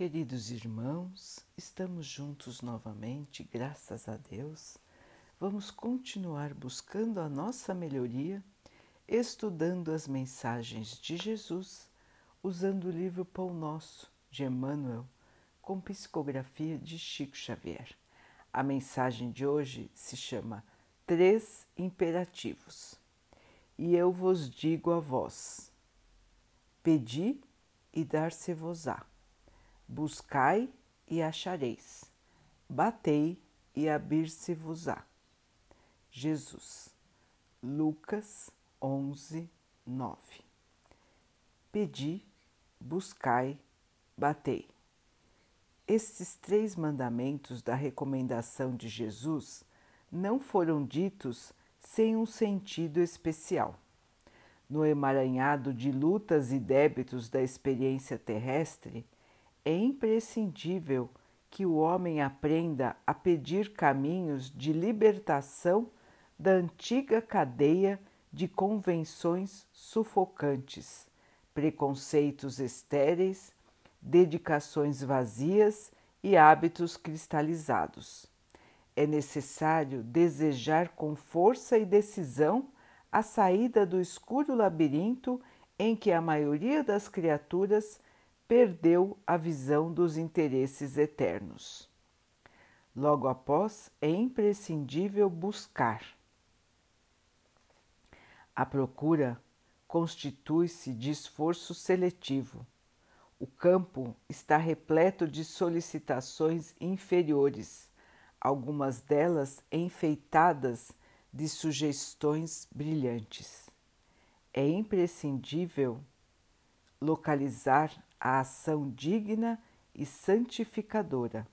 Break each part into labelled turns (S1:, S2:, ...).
S1: Queridos irmãos, estamos juntos novamente, graças a Deus. Vamos continuar buscando a nossa melhoria, estudando as mensagens de Jesus, usando o livro Pão Nosso de Emmanuel, com psicografia de Chico Xavier. A mensagem de hoje se chama Três Imperativos. E eu vos digo a vós: pedi e dar-se-vos-á Buscai e achareis, batei e abrir-se-vos-á. Jesus, Lucas 11, 9. Pedi, buscai, batei. Estes três mandamentos da recomendação de Jesus não foram ditos sem um sentido especial. No emaranhado de lutas e débitos da experiência terrestre, é imprescindível que o homem aprenda a pedir caminhos de libertação da antiga cadeia de convenções sufocantes, preconceitos estéreis, dedicações vazias e hábitos cristalizados. É necessário desejar com força e decisão a saída do escuro labirinto em que a maioria das criaturas perdeu a visão dos interesses eternos. Logo após, é imprescindível buscar. A procura constitui-se de esforço seletivo. O campo está repleto de solicitações inferiores, algumas delas enfeitadas de sugestões brilhantes. É imprescindível localizar a ação digna e santificadora.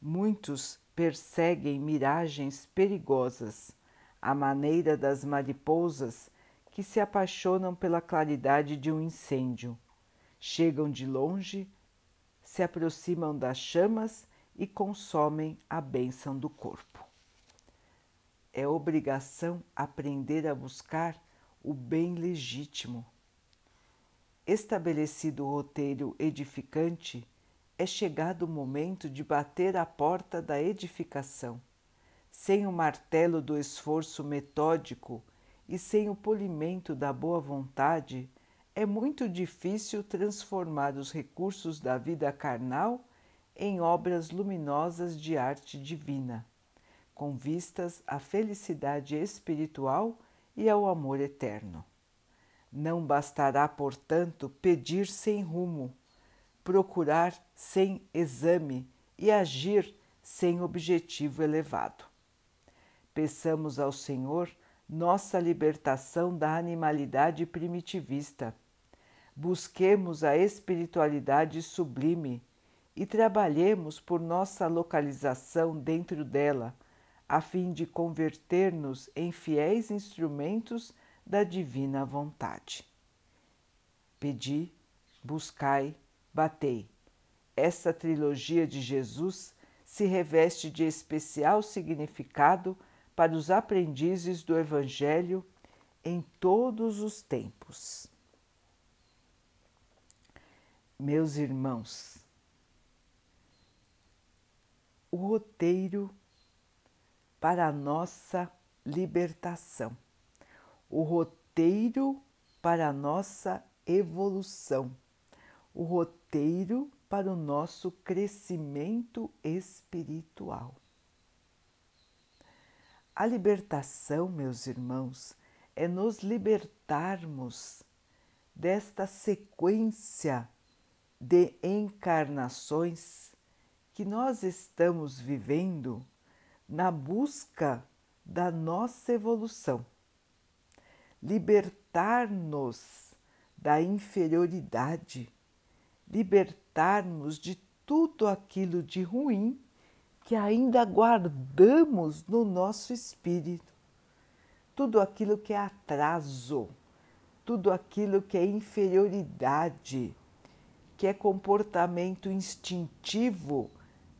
S1: Muitos perseguem miragens perigosas, à maneira das mariposas que se apaixonam pela claridade de um incêndio. Chegam de longe, se aproximam das chamas e consomem a bênção do corpo. É obrigação aprender a buscar o bem legítimo Estabelecido o roteiro edificante, é chegado o momento de bater à porta da edificação. Sem o martelo do esforço metódico e sem o polimento da boa vontade, é muito difícil transformar os recursos da vida carnal em obras luminosas de arte divina, com vistas à felicidade espiritual e ao amor eterno. Não bastará, portanto, pedir sem rumo, procurar sem exame e agir sem objetivo elevado. Peçamos ao Senhor nossa libertação da animalidade primitivista. Busquemos a espiritualidade sublime e trabalhemos por nossa localização dentro dela, a fim de converter-nos em fiéis instrumentos da divina vontade. Pedi, buscai, batei. Essa trilogia de Jesus se reveste de especial significado para os aprendizes do Evangelho em todos os tempos. Meus irmãos, o roteiro para a nossa libertação o roteiro para a nossa evolução, o roteiro para o nosso crescimento espiritual. A libertação, meus irmãos, é nos libertarmos desta sequência de encarnações que nós estamos vivendo na busca da nossa evolução libertar-nos da inferioridade, libertar-nos de tudo aquilo de ruim que ainda guardamos no nosso espírito, tudo aquilo que é atraso, tudo aquilo que é inferioridade, que é comportamento instintivo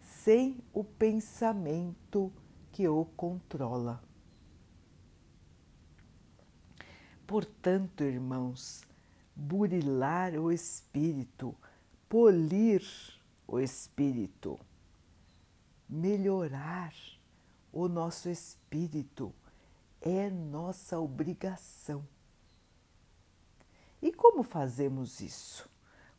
S1: sem o pensamento que o controla. Portanto, irmãos, burilar o espírito, polir o espírito, melhorar o nosso espírito é nossa obrigação. E como fazemos isso?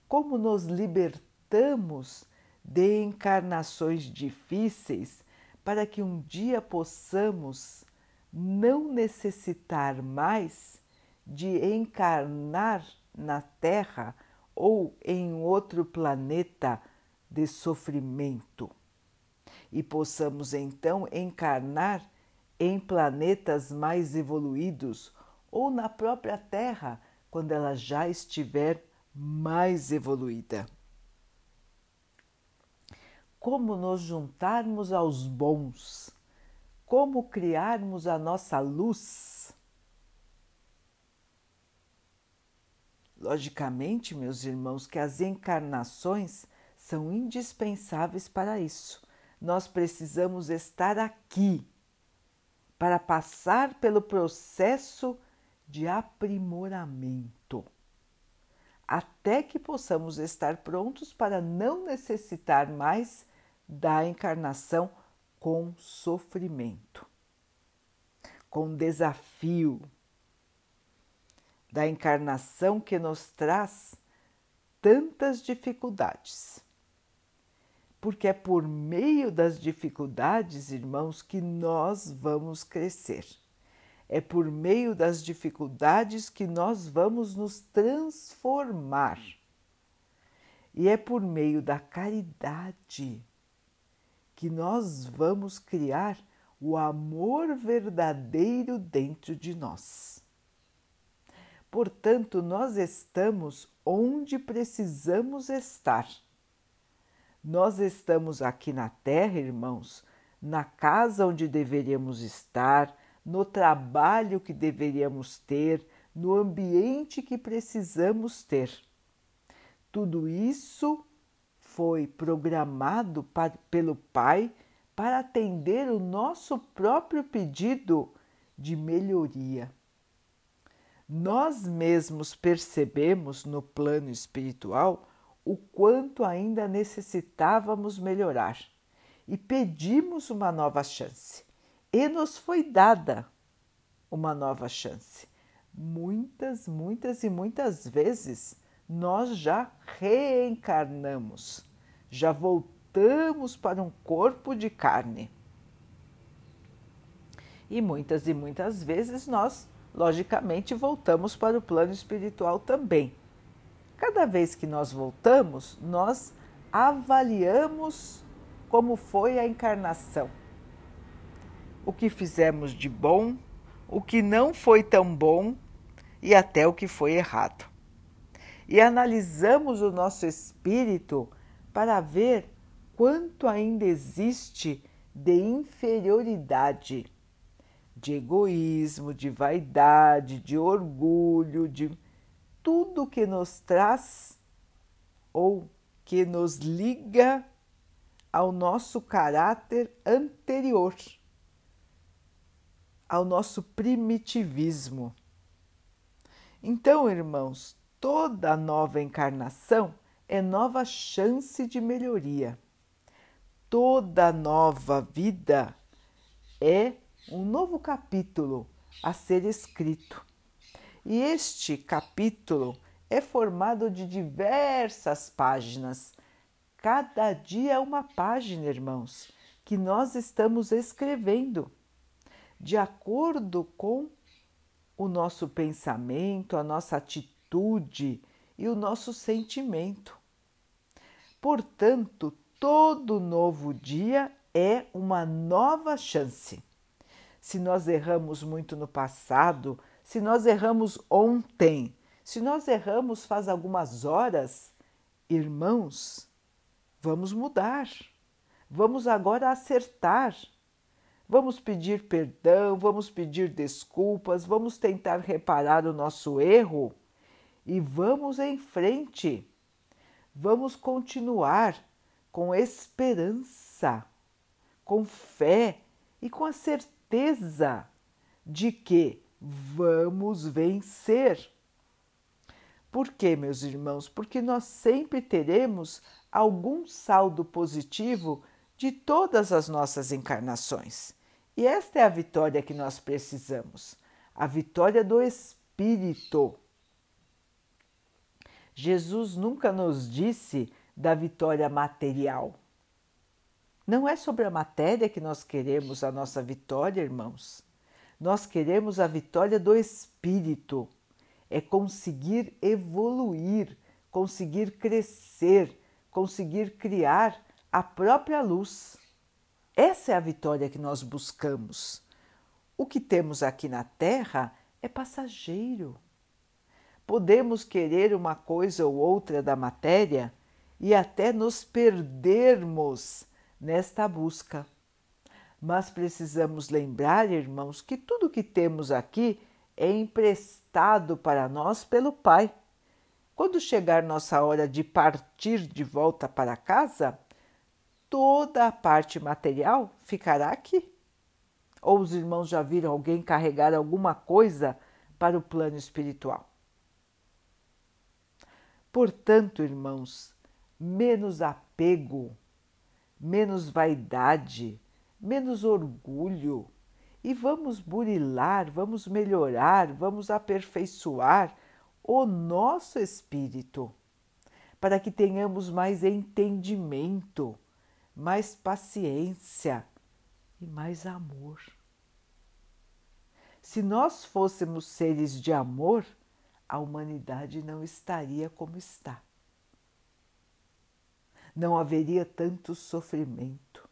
S1: Como nos libertamos de encarnações difíceis para que um dia possamos não necessitar mais de encarnar na Terra ou em outro planeta de sofrimento e possamos então encarnar em planetas mais evoluídos ou na própria Terra quando ela já estiver mais evoluída. Como nos juntarmos aos bons, como criarmos a nossa luz. Logicamente, meus irmãos, que as encarnações são indispensáveis para isso. Nós precisamos estar aqui para passar pelo processo de aprimoramento, até que possamos estar prontos para não necessitar mais da encarnação com sofrimento, com desafio, da encarnação que nos traz tantas dificuldades. Porque é por meio das dificuldades, irmãos, que nós vamos crescer. É por meio das dificuldades que nós vamos nos transformar. E é por meio da caridade que nós vamos criar o amor verdadeiro dentro de nós. Portanto, nós estamos onde precisamos estar. Nós estamos aqui na Terra, irmãos, na casa onde deveríamos estar, no trabalho que deveríamos ter, no ambiente que precisamos ter. Tudo isso foi programado pelo Pai para atender o nosso próprio pedido de melhoria nós mesmos percebemos no plano espiritual o quanto ainda necessitávamos melhorar e pedimos uma nova chance. E nos foi dada uma nova chance. Muitas, muitas e muitas vezes nós já reencarnamos, já voltamos para um corpo de carne. E muitas e muitas vezes nós logicamente voltamos para o plano espiritual também. Cada vez que nós voltamos, nós avaliamos como foi a encarnação, o que fizemos de bom, o que não foi tão bom e até o que foi errado. E analisamos o nosso espírito para ver quanto ainda existe de inferioridade de egoísmo, de vaidade, de orgulho, de tudo que nos traz ou que nos liga ao nosso caráter anterior, ao nosso primitivismo. Então, irmãos, toda nova encarnação é nova chance de melhoria. Toda nova vida é um novo capítulo a ser escrito. E este capítulo é formado de diversas páginas. Cada dia é uma página, irmãos, que nós estamos escrevendo de acordo com o nosso pensamento, a nossa atitude e o nosso sentimento. Portanto, todo novo dia é uma nova chance se nós erramos muito no passado, se nós erramos ontem, se nós erramos faz algumas horas, irmãos, vamos mudar. Vamos agora acertar. Vamos pedir perdão, vamos pedir desculpas, vamos tentar reparar o nosso erro e vamos em frente. Vamos continuar com esperança, com fé e com a certeza certeza de que vamos vencer. Por quê, meus irmãos? Porque nós sempre teremos algum saldo positivo de todas as nossas encarnações. E esta é a vitória que nós precisamos a vitória do espírito. Jesus nunca nos disse da vitória material. Não é sobre a matéria que nós queremos a nossa vitória, irmãos. Nós queremos a vitória do espírito. É conseguir evoluir, conseguir crescer, conseguir criar a própria luz. Essa é a vitória que nós buscamos. O que temos aqui na Terra é passageiro. Podemos querer uma coisa ou outra da matéria e até nos perdermos nesta busca. Mas precisamos lembrar, irmãos, que tudo que temos aqui é emprestado para nós pelo Pai. Quando chegar nossa hora de partir de volta para casa, toda a parte material ficará aqui. Ou os irmãos já viram alguém carregar alguma coisa para o plano espiritual? Portanto, irmãos, menos apego menos vaidade, menos orgulho e vamos burilar, vamos melhorar, vamos aperfeiçoar o nosso espírito para que tenhamos mais entendimento, mais paciência e mais amor. Se nós fôssemos seres de amor, a humanidade não estaria como está não haveria tanto sofrimento.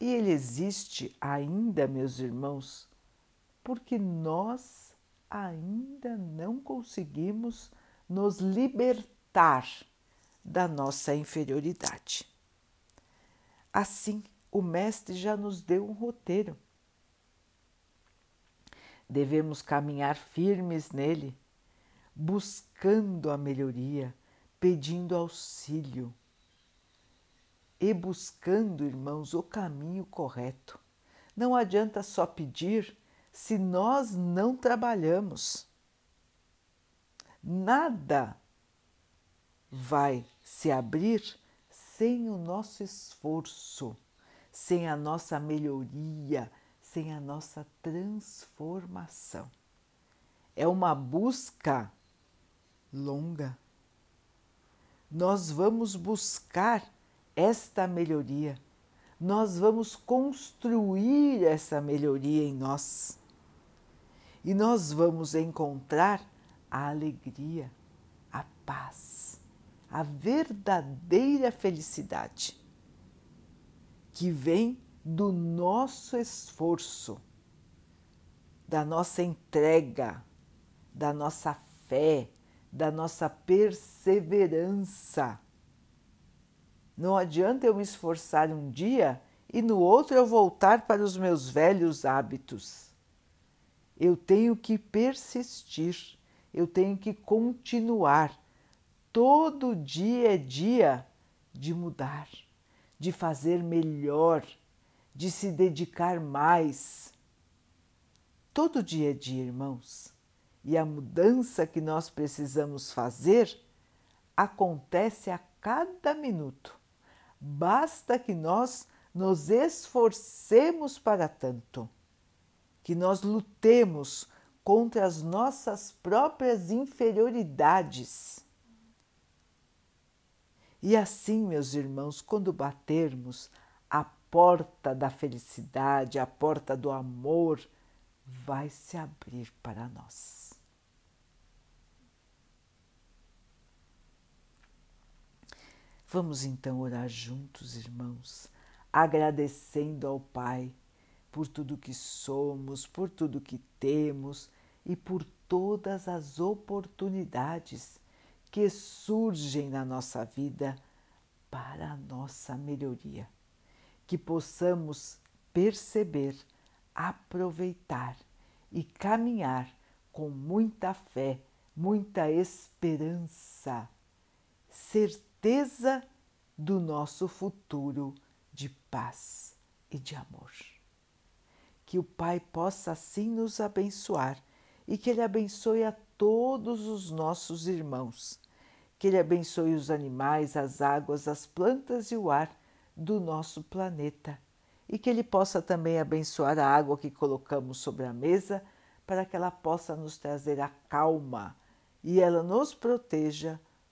S1: E ele existe ainda, meus irmãos, porque nós ainda não conseguimos nos libertar da nossa inferioridade. Assim, o Mestre já nos deu um roteiro. Devemos caminhar firmes nele, buscando a melhoria, pedindo auxílio e buscando, irmãos, o caminho correto. Não adianta só pedir se nós não trabalhamos. Nada vai se abrir sem o nosso esforço, sem a nossa melhoria, sem a nossa transformação. É uma busca longa nós vamos buscar esta melhoria, nós vamos construir essa melhoria em nós. E nós vamos encontrar a alegria, a paz, a verdadeira felicidade que vem do nosso esforço, da nossa entrega, da nossa fé, da nossa perseverança. Não adianta eu me esforçar um dia e no outro eu voltar para os meus velhos hábitos. Eu tenho que persistir, eu tenho que continuar. Todo dia é dia de mudar, de fazer melhor, de se dedicar mais. Todo dia é dia, irmãos e a mudança que nós precisamos fazer acontece a cada minuto. Basta que nós nos esforcemos para tanto, que nós lutemos contra as nossas próprias inferioridades. E assim, meus irmãos, quando batermos a porta da felicidade, a porta do amor, vai se abrir para nós. Vamos então orar juntos, irmãos, agradecendo ao Pai por tudo que somos, por tudo que temos e por todas as oportunidades que surgem na nossa vida para a nossa melhoria. Que possamos perceber, aproveitar e caminhar com muita fé, muita esperança, certeza certeza do nosso futuro de paz e de amor. Que o Pai possa assim nos abençoar e que Ele abençoe a todos os nossos irmãos. Que Ele abençoe os animais, as águas, as plantas e o ar do nosso planeta. E que Ele possa também abençoar a água que colocamos sobre a mesa, para que ela possa nos trazer a calma e ela nos proteja